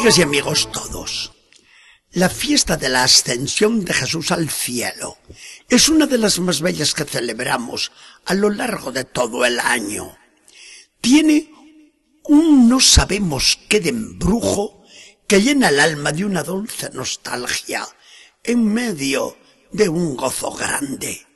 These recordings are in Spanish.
Amigas y amigos todos, la fiesta de la ascensión de Jesús al cielo es una de las más bellas que celebramos a lo largo de todo el año. Tiene un no sabemos qué de embrujo que llena el alma de una dulce nostalgia en medio de un gozo grande.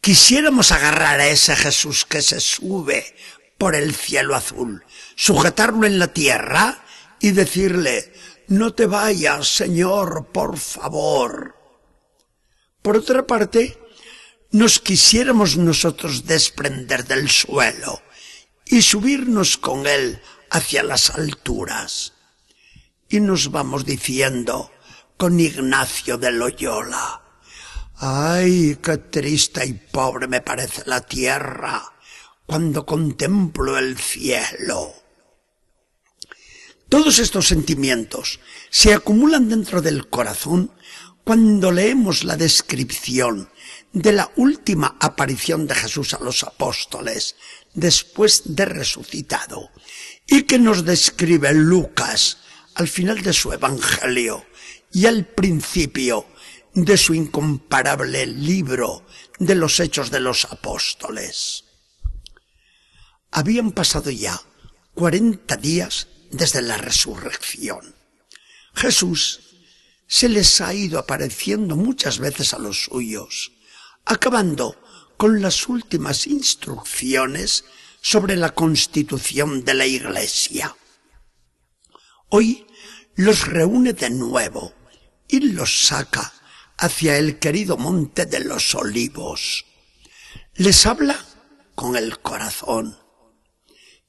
Quisiéramos agarrar a ese Jesús que se sube por el cielo azul, sujetarlo en la tierra y decirle, no te vayas, Señor, por favor. Por otra parte, nos quisiéramos nosotros desprender del suelo y subirnos con él hacia las alturas. Y nos vamos diciendo con Ignacio de Loyola, ay, qué triste y pobre me parece la tierra cuando contemplo el cielo. Todos estos sentimientos se acumulan dentro del corazón cuando leemos la descripción de la última aparición de Jesús a los apóstoles después de resucitado y que nos describe Lucas al final de su Evangelio y al principio de su incomparable libro de los Hechos de los Apóstoles. Habían pasado ya cuarenta días desde la resurrección. Jesús se les ha ido apareciendo muchas veces a los suyos, acabando con las últimas instrucciones sobre la constitución de la Iglesia. Hoy los reúne de nuevo y los saca hacia el querido monte de los olivos. Les habla con el corazón.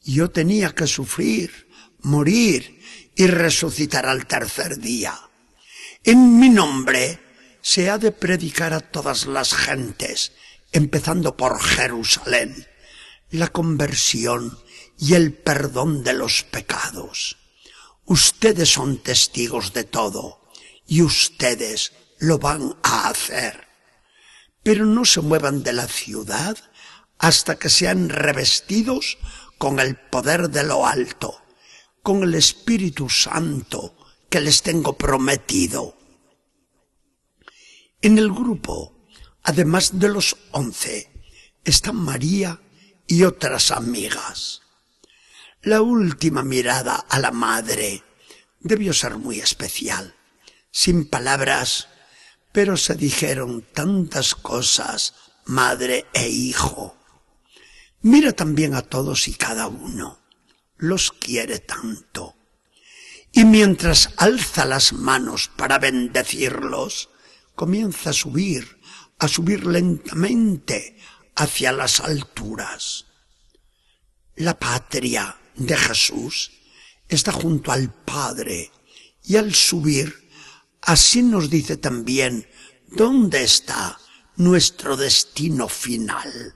Yo tenía que sufrir morir y resucitar al tercer día. En mi nombre se ha de predicar a todas las gentes, empezando por Jerusalén, la conversión y el perdón de los pecados. Ustedes son testigos de todo y ustedes lo van a hacer. Pero no se muevan de la ciudad hasta que sean revestidos con el poder de lo alto con el Espíritu Santo que les tengo prometido. En el grupo, además de los once, están María y otras amigas. La última mirada a la madre debió ser muy especial, sin palabras, pero se dijeron tantas cosas, madre e hijo. Mira también a todos y cada uno los quiere tanto. Y mientras alza las manos para bendecirlos, comienza a subir, a subir lentamente hacia las alturas. La patria de Jesús está junto al Padre y al subir, así nos dice también dónde está nuestro destino final.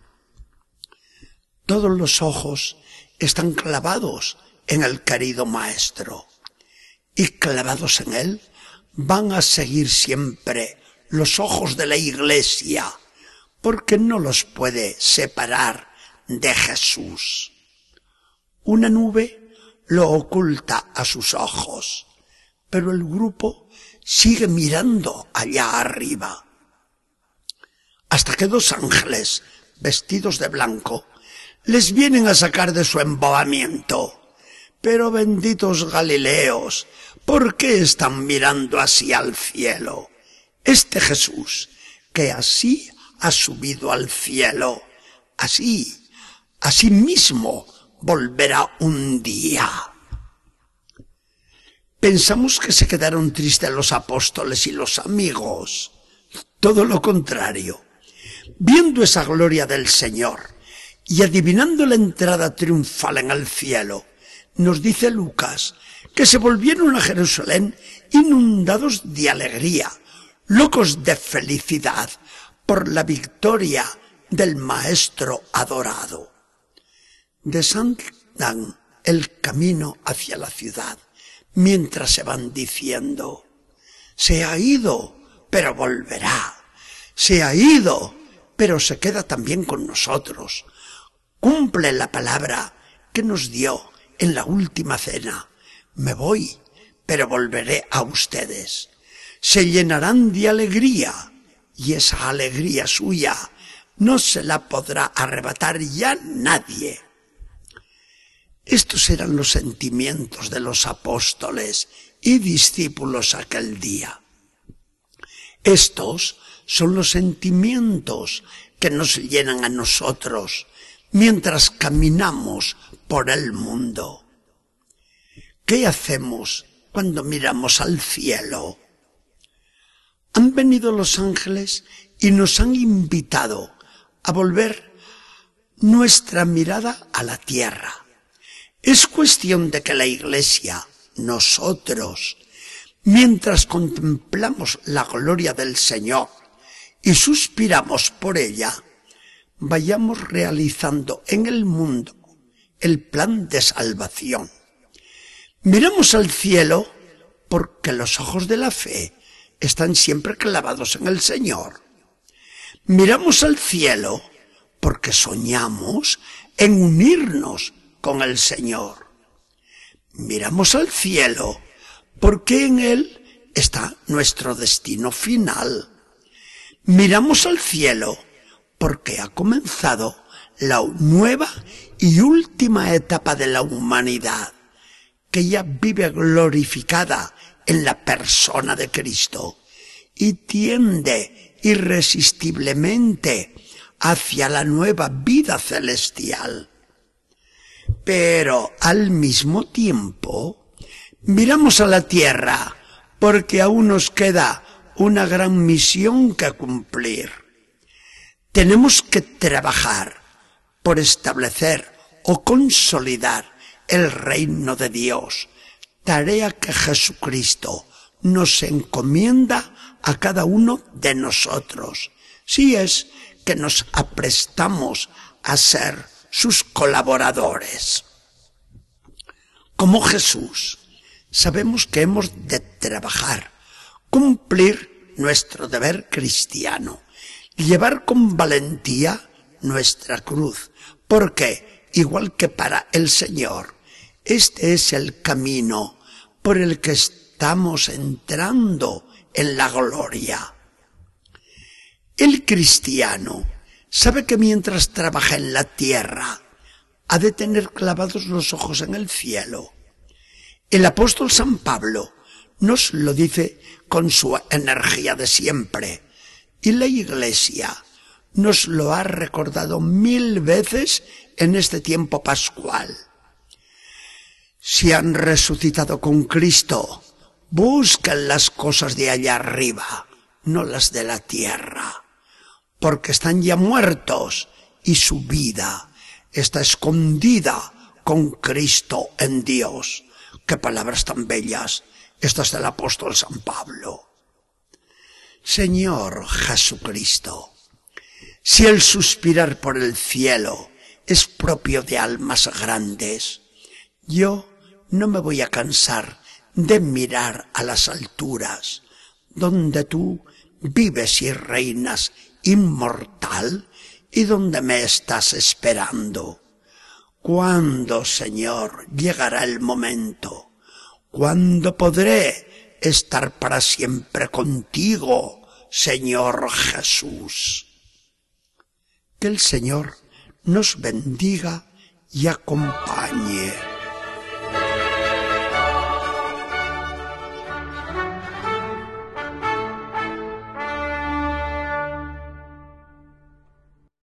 Todos los ojos están clavados en el querido Maestro. Y clavados en él van a seguir siempre los ojos de la Iglesia, porque no los puede separar de Jesús. Una nube lo oculta a sus ojos, pero el grupo sigue mirando allá arriba. Hasta que dos ángeles, vestidos de blanco, les vienen a sacar de su embobamiento. Pero benditos Galileos, ¿por qué están mirando así al cielo? Este Jesús, que así ha subido al cielo, así, así mismo volverá un día. Pensamos que se quedaron tristes los apóstoles y los amigos. Todo lo contrario. Viendo esa gloria del Señor, y adivinando la entrada triunfal en el cielo, nos dice Lucas que se volvieron a Jerusalén inundados de alegría, locos de felicidad por la victoria del Maestro adorado. Desandan el camino hacia la ciudad mientras se van diciendo, se ha ido, pero volverá, se ha ido, pero se queda también con nosotros cumple la palabra que nos dio en la última cena. Me voy, pero volveré a ustedes. Se llenarán de alegría y esa alegría suya no se la podrá arrebatar ya nadie. Estos eran los sentimientos de los apóstoles y discípulos aquel día. Estos son los sentimientos que nos llenan a nosotros mientras caminamos por el mundo. ¿Qué hacemos cuando miramos al cielo? Han venido los ángeles y nos han invitado a volver nuestra mirada a la tierra. Es cuestión de que la Iglesia, nosotros, mientras contemplamos la gloria del Señor y suspiramos por ella, vayamos realizando en el mundo el plan de salvación. Miramos al cielo porque los ojos de la fe están siempre clavados en el Señor. Miramos al cielo porque soñamos en unirnos con el Señor. Miramos al cielo porque en Él está nuestro destino final. Miramos al cielo porque ha comenzado la nueva y última etapa de la humanidad, que ya vive glorificada en la persona de Cristo y tiende irresistiblemente hacia la nueva vida celestial. Pero al mismo tiempo, miramos a la tierra porque aún nos queda una gran misión que cumplir. Tenemos que trabajar por establecer o consolidar el reino de Dios, tarea que Jesucristo nos encomienda a cada uno de nosotros, si es que nos aprestamos a ser sus colaboradores. Como Jesús, sabemos que hemos de trabajar, cumplir nuestro deber cristiano, llevar con valentía nuestra cruz, porque, igual que para el Señor, este es el camino por el que estamos entrando en la gloria. El cristiano sabe que mientras trabaja en la tierra, ha de tener clavados los ojos en el cielo. El apóstol San Pablo nos lo dice con su energía de siempre, y la iglesia nos lo ha recordado mil veces en este tiempo pascual. Si han resucitado con Cristo, Buscan las cosas de allá arriba, no las de la tierra, porque están ya muertos y su vida está escondida con Cristo en Dios. Qué palabras tan bellas estas del apóstol San Pablo. Señor Jesucristo, si el suspirar por el cielo es propio de almas grandes, yo no me voy a cansar de mirar a las alturas, donde tú vives y reinas inmortal y donde me estás esperando. ¿Cuándo, Señor, llegará el momento? ¿Cuándo podré estar para siempre contigo, Señor Jesús? Que el Señor nos bendiga y acompañe.